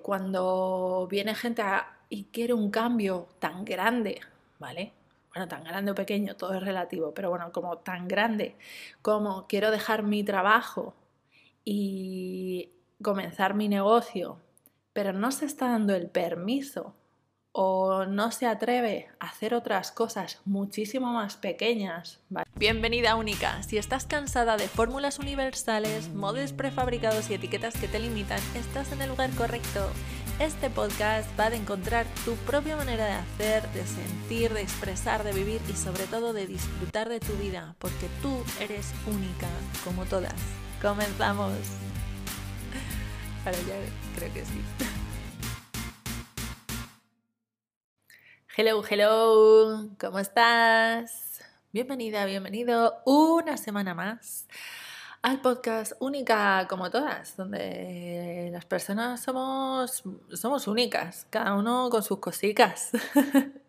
Cuando viene gente y quiere un cambio tan grande, ¿vale? Bueno, tan grande o pequeño, todo es relativo, pero bueno, como tan grande como quiero dejar mi trabajo y comenzar mi negocio, pero no se está dando el permiso o no se atreve a hacer otras cosas muchísimo más pequeñas. Bienvenida única. Si estás cansada de fórmulas universales, modos prefabricados y etiquetas que te limitan, estás en el lugar correcto. Este podcast va a encontrar tu propia manera de hacer, de sentir, de expresar, de vivir y sobre todo de disfrutar de tu vida, porque tú eres única, como todas. Comenzamos. Ahora ya creo que sí. Hello, hello, ¿cómo estás? Bienvenida, bienvenido una semana más al podcast Única como todas, donde las personas somos, somos únicas, cada uno con sus cositas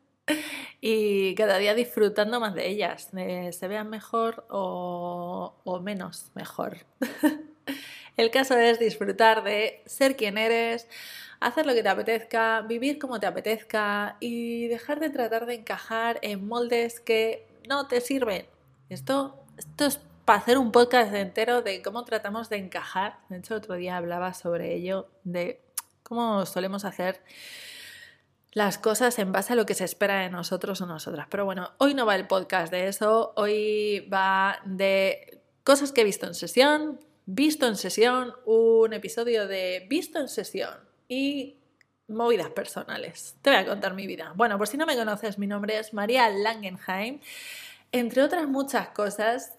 y cada día disfrutando más de ellas, se vean mejor o menos mejor. El caso es disfrutar de ser quien eres, hacer lo que te apetezca, vivir como te apetezca y dejar de tratar de encajar en moldes que no te sirven. Esto, esto es para hacer un podcast entero de cómo tratamos de encajar. De hecho, otro día hablaba sobre ello, de cómo solemos hacer las cosas en base a lo que se espera de nosotros o nosotras. Pero bueno, hoy no va el podcast de eso, hoy va de cosas que he visto en sesión, visto en sesión, un episodio de visto en sesión y movidas personales. Te voy a contar mi vida. Bueno, por si no me conoces, mi nombre es María Langenheim. Entre otras muchas cosas,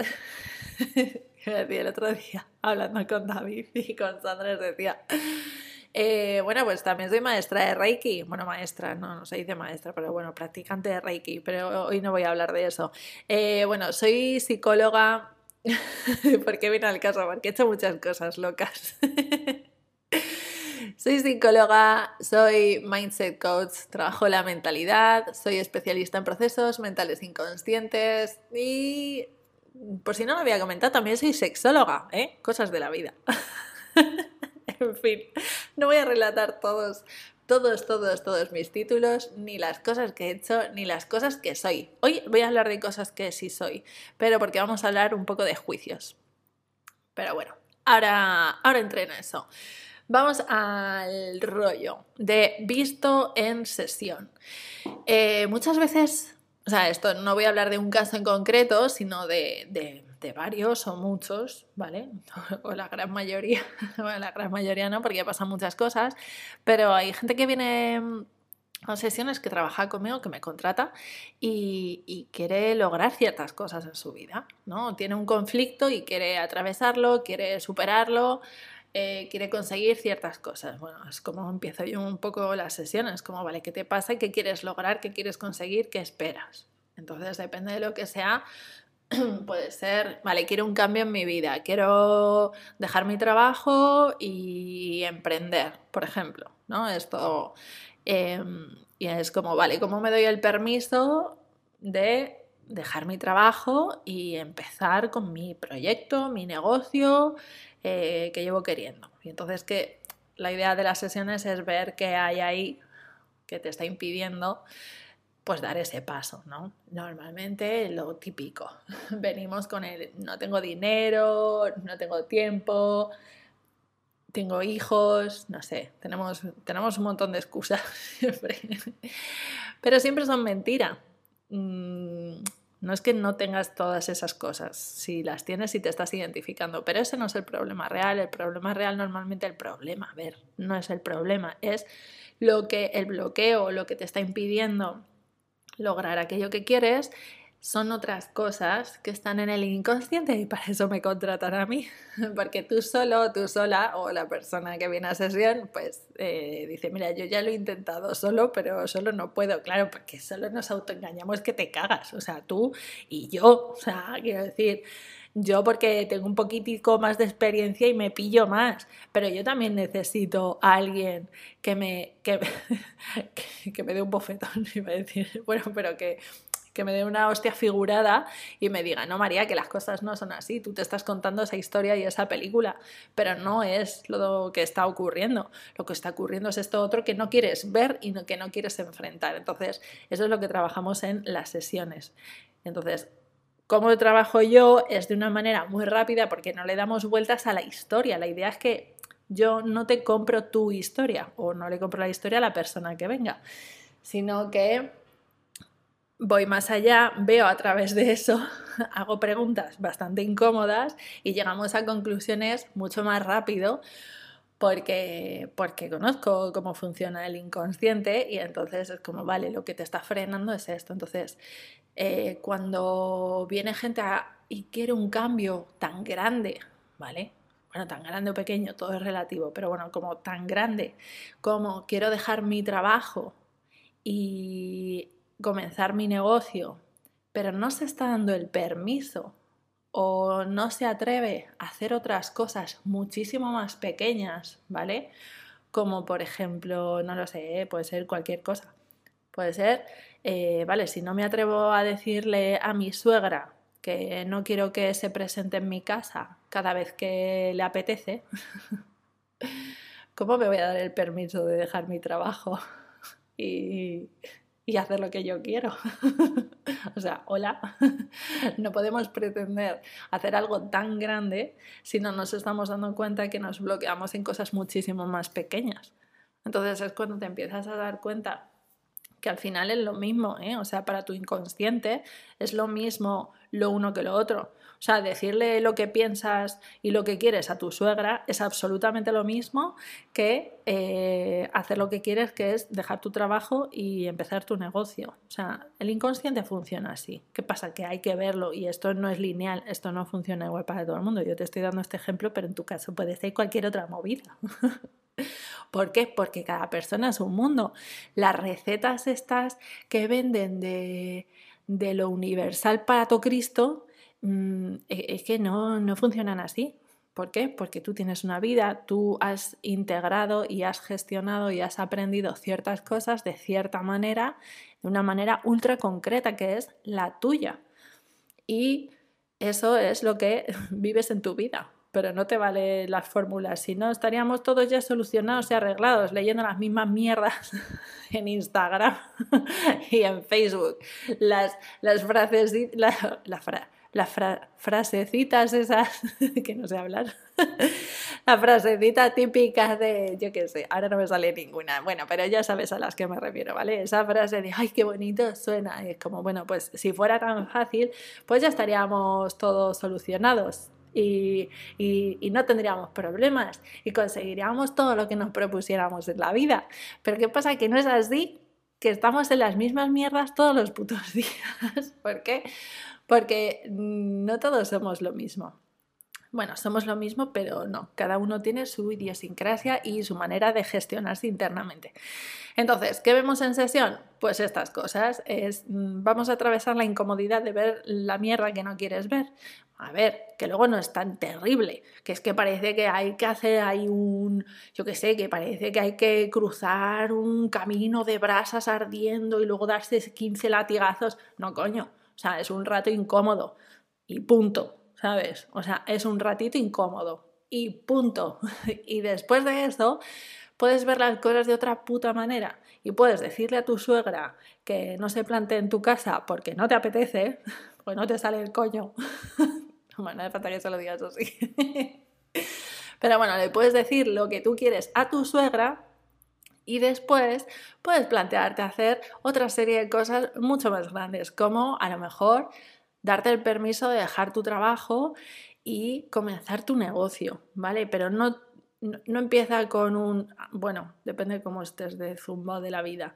el otro día hablando con David y con Sandra, decía, eh, bueno, pues también soy maestra de Reiki. Bueno, maestra, no, no se dice maestra, pero bueno, practicante de Reiki, pero hoy no voy a hablar de eso. Eh, bueno, soy psicóloga. ¿Por qué viene al caso? Porque he hecho muchas cosas locas. Soy psicóloga, soy mindset coach, trabajo la mentalidad, soy especialista en procesos mentales inconscientes y, por si no lo había comentado, también soy sexóloga, ¿eh? Cosas de la vida. en fin, no voy a relatar todos, todos, todos, todos mis títulos, ni las cosas que he hecho, ni las cosas que soy. Hoy voy a hablar de cosas que sí soy, pero porque vamos a hablar un poco de juicios. Pero bueno, ahora, ahora entré en eso. Vamos al rollo de visto en sesión. Eh, muchas veces, o sea, esto no voy a hablar de un caso en concreto, sino de, de, varios o muchos, ¿vale? O la gran mayoría, la gran mayoría no, porque pasan muchas cosas, pero hay gente que viene a sesiones que trabaja conmigo, que me contrata y, quiere lograr ciertas cosas en su vida, ¿no? Tiene un conflicto y quiere atravesarlo, quiere superarlo, eh, quiere conseguir ciertas cosas. Bueno, es como empiezo yo un poco las sesiones, como, vale, ¿qué te pasa? ¿Qué quieres lograr? ¿Qué quieres conseguir? ¿Qué esperas? Entonces, depende de lo que sea, puede ser, vale, quiero un cambio en mi vida, quiero dejar mi trabajo y emprender, por ejemplo, ¿no? Esto, em, y es como, vale, ¿cómo me doy el permiso de dejar mi trabajo y empezar con mi proyecto, mi negocio, eh, que llevo queriendo. Y entonces que la idea de las sesiones es ver qué hay ahí que te está impidiendo pues dar ese paso, ¿no? Normalmente lo típico. Venimos con el no tengo dinero, no tengo tiempo, tengo hijos, no sé, tenemos, tenemos un montón de excusas siempre. Pero siempre son mentira. No es que no tengas todas esas cosas, si las tienes y te estás identificando, pero ese no es el problema real. El problema real normalmente el problema, a ver, no es el problema, es lo que el bloqueo, lo que te está impidiendo lograr aquello que quieres son otras cosas que están en el inconsciente y para eso me contratan a mí, porque tú solo, tú sola o la persona que viene a sesión, pues eh, dice, mira, yo ya lo he intentado solo, pero solo no puedo, claro, porque solo nos autoengañamos que te cagas, o sea, tú y yo, o sea, quiero decir, yo porque tengo un poquitico más de experiencia y me pillo más, pero yo también necesito a alguien que me, que, que me dé un bofetón, iba a decir, bueno, pero que que me dé una hostia figurada y me diga, no María, que las cosas no son así, tú te estás contando esa historia y esa película, pero no es lo que está ocurriendo, lo que está ocurriendo es esto otro que no quieres ver y que no quieres enfrentar. Entonces, eso es lo que trabajamos en las sesiones. Entonces, cómo trabajo yo es de una manera muy rápida porque no le damos vueltas a la historia. La idea es que yo no te compro tu historia o no le compro la historia a la persona que venga, sino que voy más allá, veo a través de eso, hago preguntas bastante incómodas y llegamos a conclusiones mucho más rápido porque, porque conozco cómo funciona el inconsciente y entonces es como, vale, lo que te está frenando es esto. Entonces, eh, cuando viene gente y quiere un cambio tan grande, ¿vale? Bueno, tan grande o pequeño, todo es relativo, pero bueno, como tan grande como quiero dejar mi trabajo y comenzar mi negocio, pero no se está dando el permiso o no se atreve a hacer otras cosas muchísimo más pequeñas, ¿vale? Como por ejemplo, no lo sé, puede ser cualquier cosa. Puede ser, eh, vale, si no me atrevo a decirle a mi suegra que no quiero que se presente en mi casa cada vez que le apetece, ¿cómo me voy a dar el permiso de dejar mi trabajo? y y hacer lo que yo quiero. o sea, hola, no podemos pretender hacer algo tan grande si no nos estamos dando cuenta que nos bloqueamos en cosas muchísimo más pequeñas. Entonces es cuando te empiezas a dar cuenta que al final es lo mismo, ¿eh? o sea, para tu inconsciente es lo mismo lo uno que lo otro. O sea, decirle lo que piensas y lo que quieres a tu suegra es absolutamente lo mismo que eh, hacer lo que quieres, que es dejar tu trabajo y empezar tu negocio. O sea, el inconsciente funciona así. ¿Qué pasa? Que hay que verlo y esto no es lineal, esto no funciona igual para todo el mundo. Yo te estoy dando este ejemplo, pero en tu caso puede ser cualquier otra movida. ¿Por qué? Porque cada persona es un mundo. Las recetas estas que venden de, lo universal para todo Cristo mm, e, es que no, no funcionan así. ¿Por qué? Porque tú tienes una vida, tú has integrado y has gestionado y has aprendido ciertas cosas de cierta manera, de una manera ultra concreta que es la tuya. Y eso es lo que vives en tu vida pero no te vale las fórmulas, si no estaríamos todos ya solucionados y arreglados leyendo las mismas mierdas en Instagram y en Facebook. Las, las frases, la, las frasecitas esas que no sé hablar. la frasecita típica de, yo qué sé, ahora no me sale ninguna. Bueno, pero ya sabes a las que me refiero, ¿vale? Esa frase de, ay, qué bonito suena. Es como, bueno, pues si fuera tan fácil, pues ya estaríamos todos solucionados y, no tendríamos problemas y conseguiríamos todo lo que nos propusiéramos en la vida. Pero ¿qué pasa? Que no es así, que estamos en las mismas mierdas todos los putos días. ¿Por qué? Porque no todos somos lo mismo. Bueno, somos lo mismo, pero no. Cada uno tiene su idiosincrasia y su manera de gestionarse internamente. Entonces, ¿qué vemos en sesión? Pues estas cosas. Es, mm, vamos a atravesar la incomodidad de ver la mierda que no quieres ver. A ver, que luego no es tan terrible, que es que parece que hay que hacer hay un, yo qué sé, que parece que hay que cruzar un camino de brasas ardiendo y luego darse 15 latigazos. No, coño, o sea, es un rato incómodo y punto. ¿sabes? O sea, es un ratito incómodo y punto. Y después de eso, puedes ver las cosas de otra puta manera y puedes decirle a tu suegra que no se plante en tu casa porque no te apetece, pues no te sale el coño. bueno, no falta que se lo digas así. Pero bueno, le puedes decir lo que tú quieres a tu suegra y después puedes plantearte hacer otra serie de cosas mucho más grandes, como a lo mejor darte el permiso de dejar tu trabajo y comenzar tu negocio, ¿vale? Pero no, no, empieza con un, bueno, depende de cómo estés de zumba de la vida,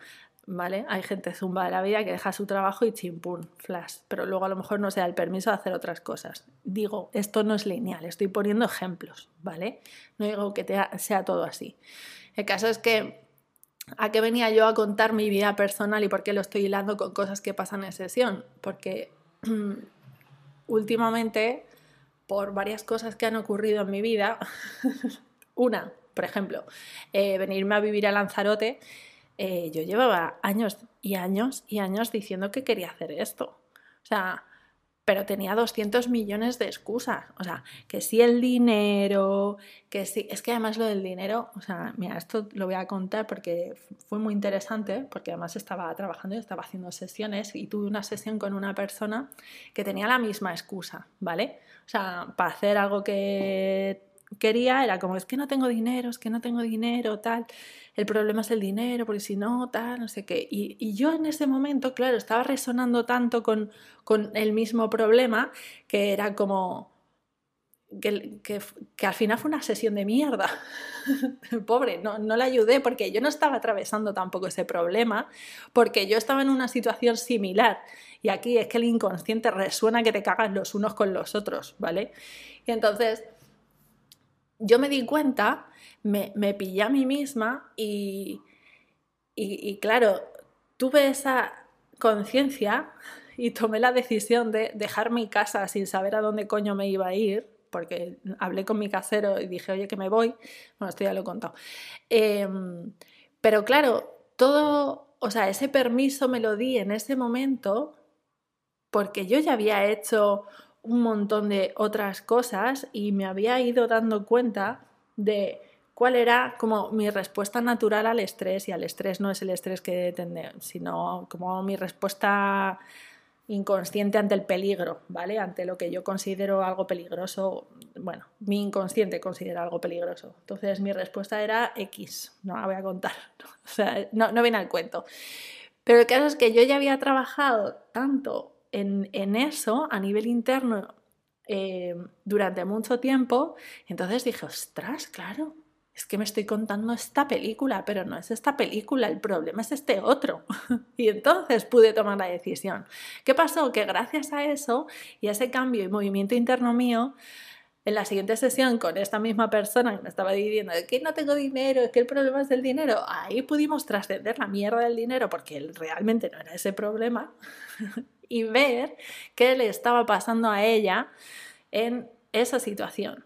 ¿vale? Hay gente zumba de la vida que deja su trabajo y chimpún, flash, pero luego a lo mejor no se da el permiso de hacer otras cosas. Digo, esto no es lineal, estoy poniendo ejemplos, ¿vale? No digo que sea todo así. El caso es que ¿A qué venía yo a contar mi vida personal y por qué lo estoy hilando con cosas que pasan en sesión? Porque últimamente, por varias cosas que han ocurrido en mi vida, una, por ejemplo, eh, venirme a vivir a Lanzarote eh, yo llevaba años y años y años diciendo que quería hacer esto. O sea, pero tenía 200 millones de excusas. O sea, que si el dinero, que si... Es que además lo del dinero, o sea, mira, esto lo voy a contar porque fue muy interesante, porque además estaba trabajando y estaba haciendo sesiones y tuve una sesión con una persona que tenía la misma excusa, ¿vale? O sea, para hacer algo que quería era como, es que no tengo dinero, es que no tengo dinero, tal, el problema es el dinero, porque si no, tal, no sé qué. Y, yo en ese momento, claro, estaba resonando tanto con, con el mismo problema que era como... Que, que, que, al final fue una sesión de mierda. Pobre, no, no le ayudé porque yo no estaba atravesando tampoco ese problema, porque yo estaba en una situación similar. Y aquí es que el inconsciente resuena que te cagas los unos con los otros, ¿vale? Y entonces yo me di cuenta, me, me pillé a mí misma y, y, claro, tuve esa conciencia y tomé la decisión de dejar mi casa sin saber a dónde coño me iba a ir, porque hablé con mi casero y dije, oye, que me voy. Bueno, esto ya lo he contado. Em, pero claro, todo, o sea, ese permiso me lo di en ese momento porque yo ya había hecho un montón de otras cosas y me había ido dando cuenta de cuál era como mi respuesta natural al estrés y al estrés no es el estrés que tener, sino como mi respuesta inconsciente ante el peligro, ¿vale? Ante lo que yo considero algo peligroso, bueno, mi inconsciente considera algo peligroso. Entonces mi respuesta era X, no la voy a contar, no, no viene al cuento. Pero el caso es que yo ya había trabajado tanto en, eso a nivel interno eh, durante mucho tiempo. Entonces dije, ostras, claro, es que me estoy contando esta película, pero no es esta película, el problema es este otro. y entonces pude tomar la decisión. ¿Qué pasó? Que gracias a eso y a ese cambio y movimiento interno mío, en la siguiente sesión con esta misma persona que me estaba diciendo que no tengo dinero, que el problema es el dinero, ahí pudimos trascender la mierda del dinero porque realmente no era ese problema y ver qué le estaba pasando a ella en esa situación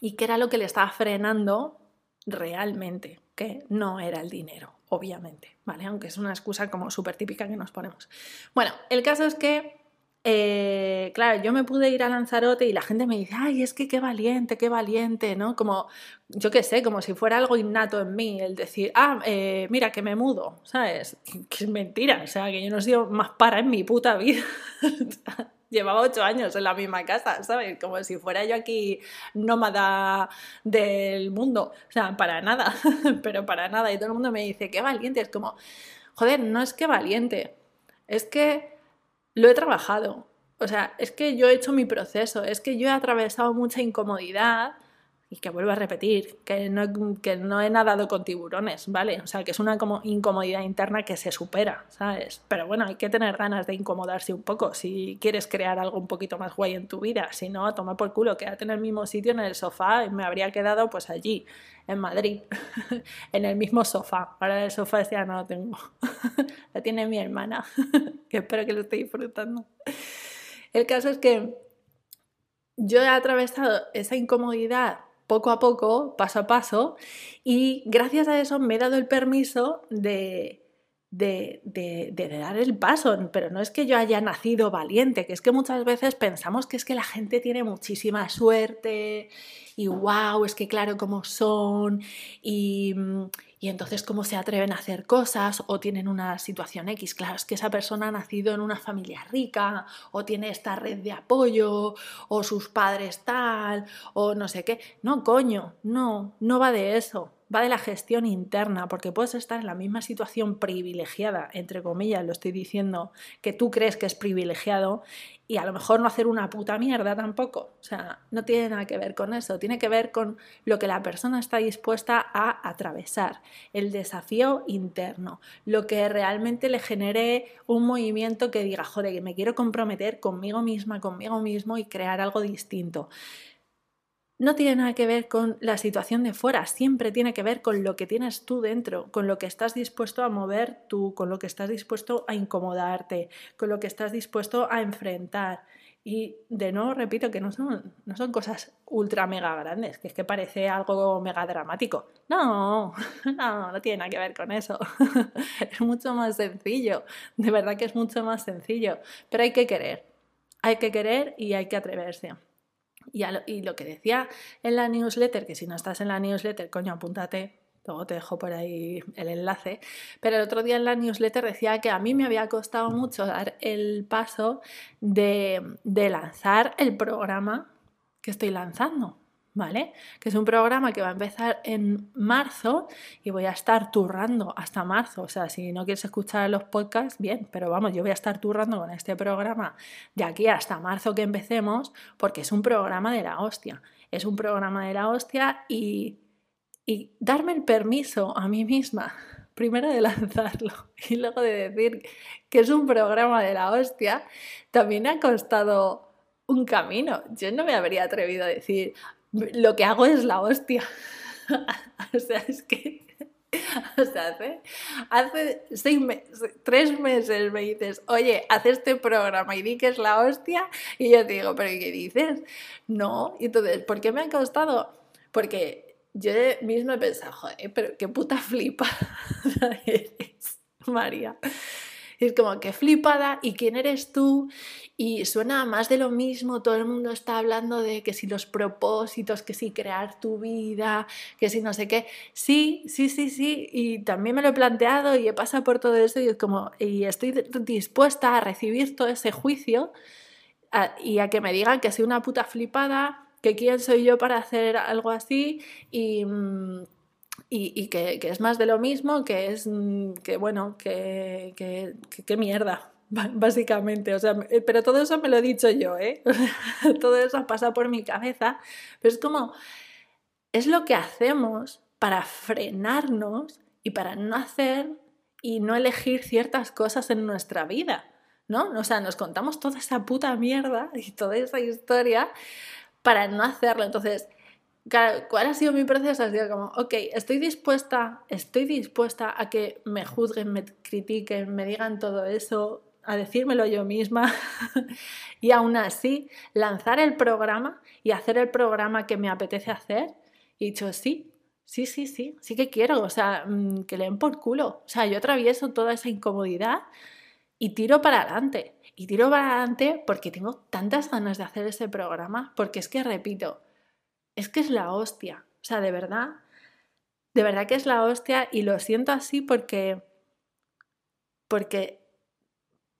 y qué era lo que le estaba frenando realmente, que no era el dinero, obviamente, ¿vale? Aunque es una excusa como súper típica que nos ponemos. Bueno, el caso es que eh, claro, yo me pude ir a Lanzarote y la gente me dice, ay, es que qué valiente, qué valiente, ¿no? Como, yo qué sé, como si fuera algo innato en mí, el decir, ah, eh, mira, que me mudo, ¿sabes? Que es mentira, o sea, que yo no he sido más para en mi puta vida. Llevaba ocho años en la misma casa, ¿sabes? Como si fuera yo aquí nómada del mundo. O sea, para nada, pero para nada. Y todo el mundo me dice, qué valiente. Es como, joder, no es que valiente, es que lo he trabajado. O sea, es que yo he hecho mi proceso, es que yo he atravesado mucha incomodidad y que vuelvo a repetir, que no, que no he nadado con tiburones, ¿vale? O sea, que es una como incomodidad interna que se supera, ¿sabes? Pero bueno, hay que tener ganas de incomodarse un poco si quieres crear algo un poquito más guay en tu vida. Si no, a tomar por culo, quédate en el mismo sitio, en el sofá, y me habría quedado pues allí, en Madrid, en el mismo sofá. Ahora el sofá ya no lo tengo. lo tiene mi hermana, que espero que lo esté disfrutando. El caso es que yo he atravesado esa incomodidad poco a poco, paso a paso, y gracias a eso me he dado el permiso de, de, de, dar el paso, pero no es que yo haya nacido valiente, que es que muchas veces pensamos que es que la gente tiene muchísima suerte y wow, es que claro cómo son y, y entonces cómo se atreven a hacer cosas o tienen una situación X. Claro, es que esa persona ha nacido en una familia rica o tiene esta red de apoyo o sus padres tal o no sé qué. No, coño, no, no va de eso va de la gestión interna, porque puedes estar en la misma situación privilegiada, entre comillas, lo estoy diciendo, que tú crees que es privilegiado, y a lo mejor no hacer una puta mierda tampoco. O sea, no tiene nada que ver con eso, tiene que ver con lo que la persona está dispuesta a atravesar, el desafío interno, lo que realmente le genere un movimiento que diga, joder, que me quiero comprometer conmigo misma, conmigo mismo y crear algo distinto no tiene nada que ver con la situación de fuera, siempre tiene que ver con lo que tienes tú dentro, con lo que estás dispuesto a mover tú, con lo que estás dispuesto a incomodarte, con lo que estás dispuesto a enfrentar. Y de nuevo repito que no son, no son cosas ultra mega grandes, que es que parece algo mega dramático. No, no, no tiene nada que ver con eso. es mucho más sencillo, de verdad que es mucho más sencillo, pero hay que querer, hay que querer y hay que atreverse. Y, lo que decía en la newsletter, que si no estás en la newsletter, coño, apúntate, Luego te dejo por ahí el enlace. Pero el otro día en la newsletter decía que a mí me había costado mucho dar el paso de, lanzar el programa que estoy lanzando. ¿Vale? Que es un programa que va a empezar en marzo y voy a estar turrando hasta marzo. O sea, si no quieres escuchar los podcasts, bien, pero vamos, yo voy a estar turrando con este programa de aquí hasta marzo que empecemos, porque es un programa de la hostia. Es un programa de la hostia y y darme el permiso a mí misma, primero de lanzarlo y luego de decir que es un programa de la hostia, también ha costado un camino. Yo no me habría atrevido a decir, lo que hago es la hostia. o sea, es que... Hace, hace seis tres meses me dices, oye, haz este programa y di que es la hostia. Y yo te digo, ¿pero qué dices? No. Y entonces, ¿por qué me ha costado? Porque yo mismo he pensado, joder, pero qué puta flipada eres, María. Es como que flipada y quién eres tú y suena más de lo mismo, todo el mundo está hablando de que si los propósitos, que si crear tu vida, que si no sé qué. Sí, sí, sí, sí, y también me lo he planteado y he pasado por todo eso y es como y estoy dispuesta a recibir todo ese juicio y a que me digan que soy una puta flipada que quién soy yo para hacer algo así y, mm, que, es más de lo mismo, que es mm, que bueno, que, que, mierda, básicamente. O sea, eh, pero todo eso me lo he dicho yo, ¿eh? todo eso ha pasado por mi cabeza. Pero es como, es lo que hacemos para frenarnos y para no hacer y no elegir ciertas cosas en nuestra vida, ¿no? O sea, nos contamos toda esa puta mierda y toda esa historia para no hacerlo. Entonces, ¿cuál ha sido mi proceso? Ha sido como, ok, estoy dispuesta, estoy dispuesta a que me juzguen, me critiquen, me digan todo eso, a decírmelo yo misma y aún así lanzar el programa y hacer el programa que me apetece hacer. Y dicho, sí, sí, sí, sí, sí que quiero, o sea, mm, que leen por culo. O sea, yo atravieso toda esa incomodidad y tiro para adelante. Y tiro para adelante porque tengo tantas ganas de hacer ese programa, porque es que, repito, es que es la hostia. O sea, de verdad, de verdad que es la hostia y lo siento así porque, porque,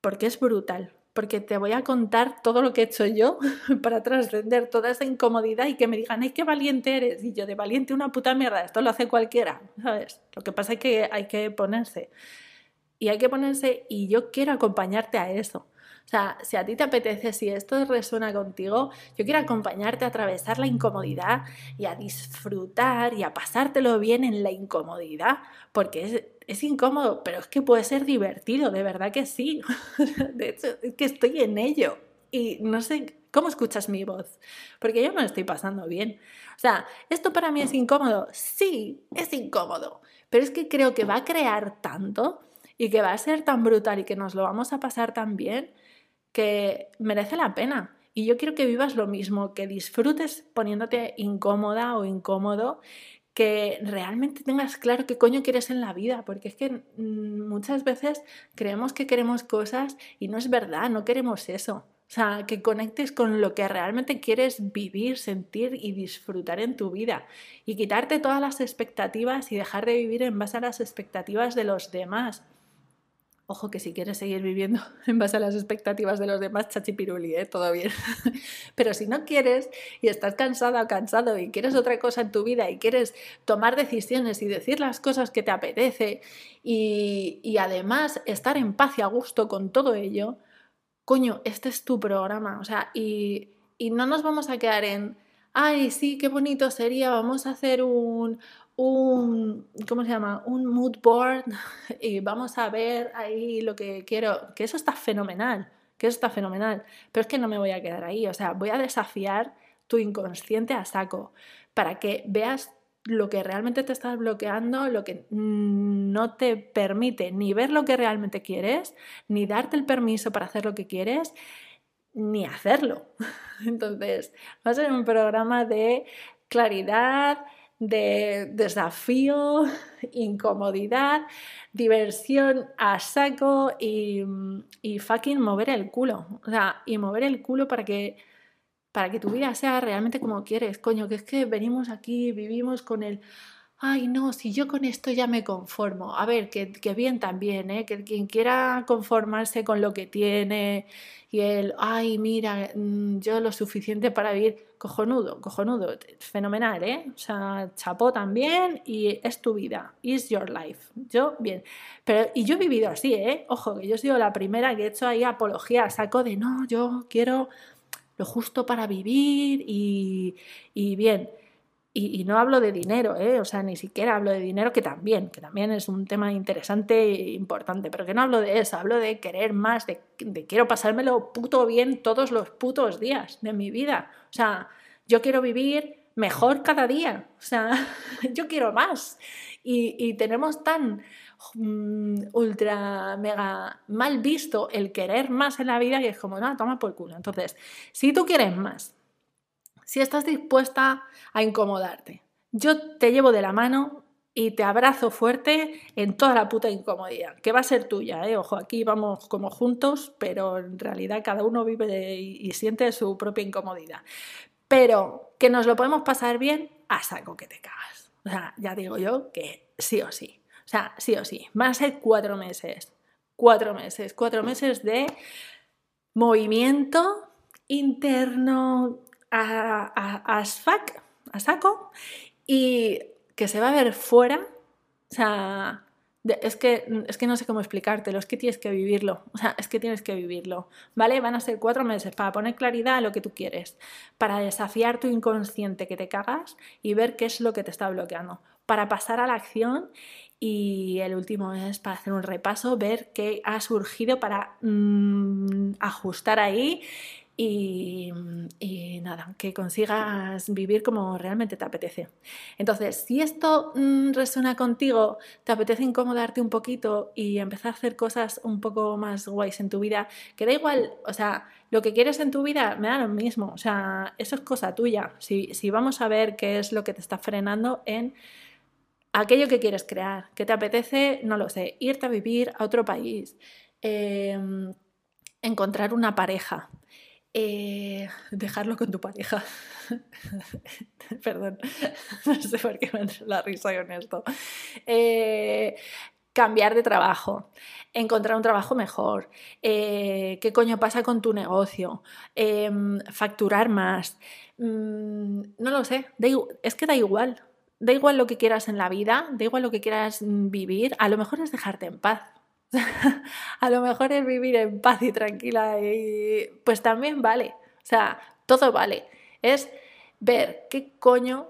porque es brutal. Porque te voy a contar todo lo que he hecho yo para trascender toda esa incomodidad y que me digan, ay, qué valiente eres. Y yo, de valiente una puta mierda, esto lo hace cualquiera, ¿sabes? Lo que pasa es que hay que ponerse y hay que ponerse y yo quiero acompañarte a eso. O sea, si a ti te apetece, si esto resuena contigo, yo quiero acompañarte a atravesar la incomodidad y a disfrutar y a pasártelo bien en la incomodidad, porque es, es incómodo, pero es que puede ser divertido, de verdad que sí. De hecho, es que estoy en ello y no sé cómo escuchas mi voz, porque yo me lo estoy pasando bien. O sea, ¿esto para mí es incómodo? Sí, es incómodo, pero es que creo que va a crear tanto y que va a ser tan brutal y que nos lo vamos a pasar tan bien que merece la pena. Y yo quiero que vivas lo mismo, que disfrutes poniéndote incómoda o incómodo, que realmente tengas claro qué coño quieres en la vida, porque es que mm, muchas veces creemos que queremos cosas y no es verdad, no queremos eso. O sea, que conectes con lo que realmente quieres vivir, sentir y disfrutar en tu vida. Y quitarte todas las expectativas y dejar de vivir en base a las expectativas de los demás. Ojo que si quieres seguir viviendo en base a las expectativas de los demás, chachipiruli, ¿eh? todo bien. Pero si no quieres y estás cansada o cansado y quieres otra cosa en tu vida y quieres tomar decisiones y decir las cosas que te apetece y, y además estar en paz y a gusto con todo ello, coño, este es tu programa. O sea, y, y no nos vamos a quedar en, ay, sí, qué bonito sería, vamos a hacer un, un, ¿cómo se llama? Un mood board y vamos a ver ahí lo que quiero, que eso está fenomenal, que eso está fenomenal, pero es que no me voy a quedar ahí, o sea, voy a desafiar tu inconsciente a saco para que veas lo que realmente te estás bloqueando, lo que no te permite ni ver lo que realmente quieres, ni darte el permiso para hacer lo que quieres, ni hacerlo. Entonces, va a ser un programa de claridad, de desafío, incomodidad, diversión a saco y, y, fucking mover el culo. O sea, y mover el culo para que, para que tu vida sea realmente como quieres. Coño, que es que venimos aquí, vivimos con el ay no, si yo con esto ya me conformo. A ver, que, bien también, ¿eh? que quien quiera conformarse con lo que tiene y el, ay mira, mm, yo lo suficiente para vivir, cojonudo, cojonudo, fenomenal, ¿eh? O sea, chapó también y es tu vida, is your life. Yo, bien. Pero, y yo he vivido así, ¿eh? Ojo, que yo he sido la primera que he hecho ahí apología, saco de, no, yo quiero lo justo para vivir y, y bien. Y, no hablo de dinero, ¿eh? o sea, ni siquiera hablo de dinero, que también, que también es un tema interesante e importante, pero que no hablo de eso, hablo de querer más, de, de quiero pasármelo puto bien todos los putos días de mi vida. O sea, yo quiero vivir mejor cada día, o sea, yo quiero más. Y, tenemos tan mm, ultra mega mal visto el querer más en la vida que es como, no, toma por culo. Entonces, si tú quieres más, si estás dispuesta a incomodarte. Yo te llevo de la mano y te abrazo fuerte en toda la puta incomodidad, que va a ser tuya, ¿eh? Ojo, aquí vamos como juntos, pero en realidad cada uno vive y siente su propia incomodidad. Pero que nos lo podemos pasar bien, a saco que te cagas. O sea, ya digo yo que sí o sí. O sea, sí o sí. Van a ser cuatro meses. Cuatro meses. Cuatro meses de movimiento interno, a, a, saco, y que se va a ver fuera. O sea, es, que, es que no sé cómo explicártelo, es que tienes que vivirlo. O sea, es que tienes que vivirlo. ¿Vale? Van a ser cuatro meses para poner claridad a lo que tú quieres, para desafiar tu inconsciente que te cagas y ver qué es lo que te está bloqueando, para pasar a la acción y el último es para hacer un repaso, ver qué ha surgido para mm, ajustar ahí y, nada, que consigas vivir como realmente te apetece. Entonces, si esto mm, resuena contigo, te apetece incomodarte un poquito y empezar a hacer cosas un poco más guays en tu vida, que da igual, o sea, lo que quieres en tu vida me da lo mismo, o sea, eso es cosa tuya. Si, si vamos a ver qué es lo que te está frenando en aquello que quieres crear, que te apetece, no lo sé, irte a vivir a otro país, em, encontrar una pareja, eh, dejarlo con tu pareja. Perdón, no sé por qué me entra la risa con esto. Eh, cambiar de trabajo, encontrar un trabajo mejor, eh, qué coño pasa con tu negocio, em, facturar más, mm, no lo sé, es que da igual, da igual lo que quieras en la vida, da igual lo que quieras mm, vivir, a lo mejor es dejarte en paz, a lo mejor es vivir en paz y tranquila y pues también vale. O sea, todo vale. Es ver qué coño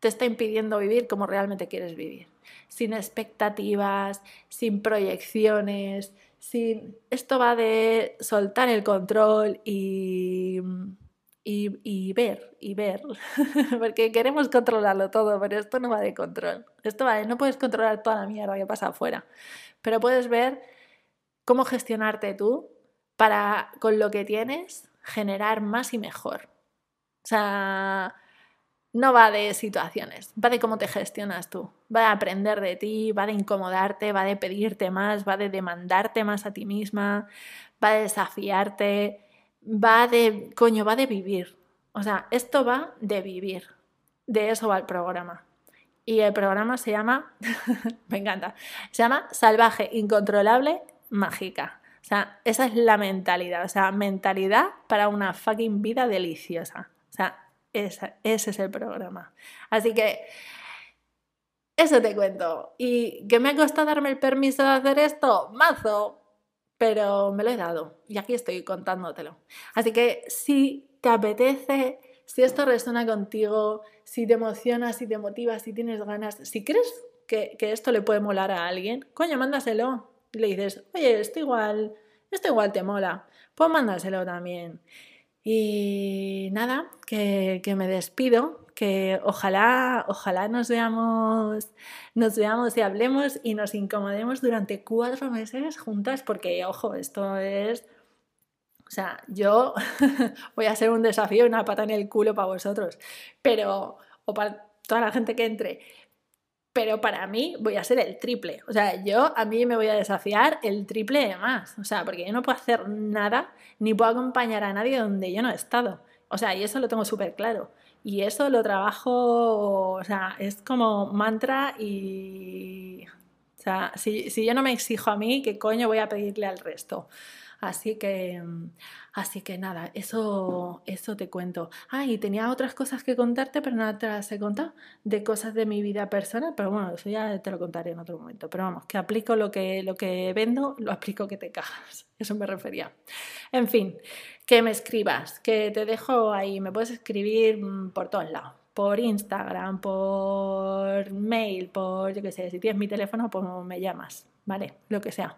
te está impidiendo vivir como realmente quieres vivir. Sin expectativas, sin proyecciones, sin... Esto va de soltar el control y, y, ver, y ver. Porque queremos controlarlo todo, pero esto no va de control. Esto va de no puedes controlar toda la mierda que pasa afuera pero puedes ver cómo gestionarte tú para con lo que tienes generar más y mejor. O sea, no va de situaciones, va de cómo te gestionas tú, va de aprender de ti, va de incomodarte, va de pedirte más, va de demandarte más a ti misma, va de desafiarte, va de, coño, va de vivir. O sea, esto va de vivir. De eso va el programa y el programa se llama, me encanta, se llama Salvaje, Incontrolable, Mágica. O sea, esa es la mentalidad, o sea, mentalidad para una fucking vida deliciosa. O sea, ese es el programa. Así que eso te cuento. ¿Y qué me ha costado darme el permiso de hacer esto? Mazo. Pero me lo he dado y aquí estoy contándotelo. Así que si te apetece si esto resuena contigo, si te emociona, si te motiva, si tienes ganas, si crees que, esto le puede molar a alguien, coño, mándaselo. Y le dices, oye, esto igual, esto igual te mola, pues mándaselo también. Y nada, que, que, me despido, que ojalá, ojalá nos veamos, nos veamos y hablemos y nos incomodemos durante cuatro meses juntas, porque ojo, esto es O sea, yo voy a hacer un desafío, una pata en el culo para vosotros, pero, o para toda la gente que entre, pero para mí voy a ser el triple. O sea, yo a mí me voy a desafiar el triple de más. O sea, porque yo no puedo hacer nada ni puedo acompañar a nadie donde yo no he estado. O sea, y eso lo tengo súper claro. Y eso lo trabajo, o sea, es como mantra y... O sea, si, si yo no me exijo a mí, ¿qué coño voy a pedirle al resto? Así que, así que nada, eso, eso te cuento. Ah, y tenía otras cosas que contarte, pero no te las he contado, de cosas de mi vida personal, pero bueno, eso ya te lo contaré en otro momento. Pero vamos, que aplico lo que, lo que vendo, lo aplico que te cagas. Eso me refería. En fin, que me escribas, que te dejo ahí, me puedes escribir mm, por todos lados por Instagram, por mail, por, yo qué sé, si tienes mi teléfono, pues me llamas, ¿vale? Lo que sea.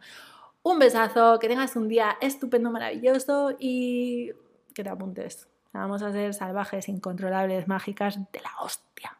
Un besazo, que tengas un día estupendo, maravilloso y que te apuntes. Vamos a ser salvajes, incontrolables, mágicas de la hostia.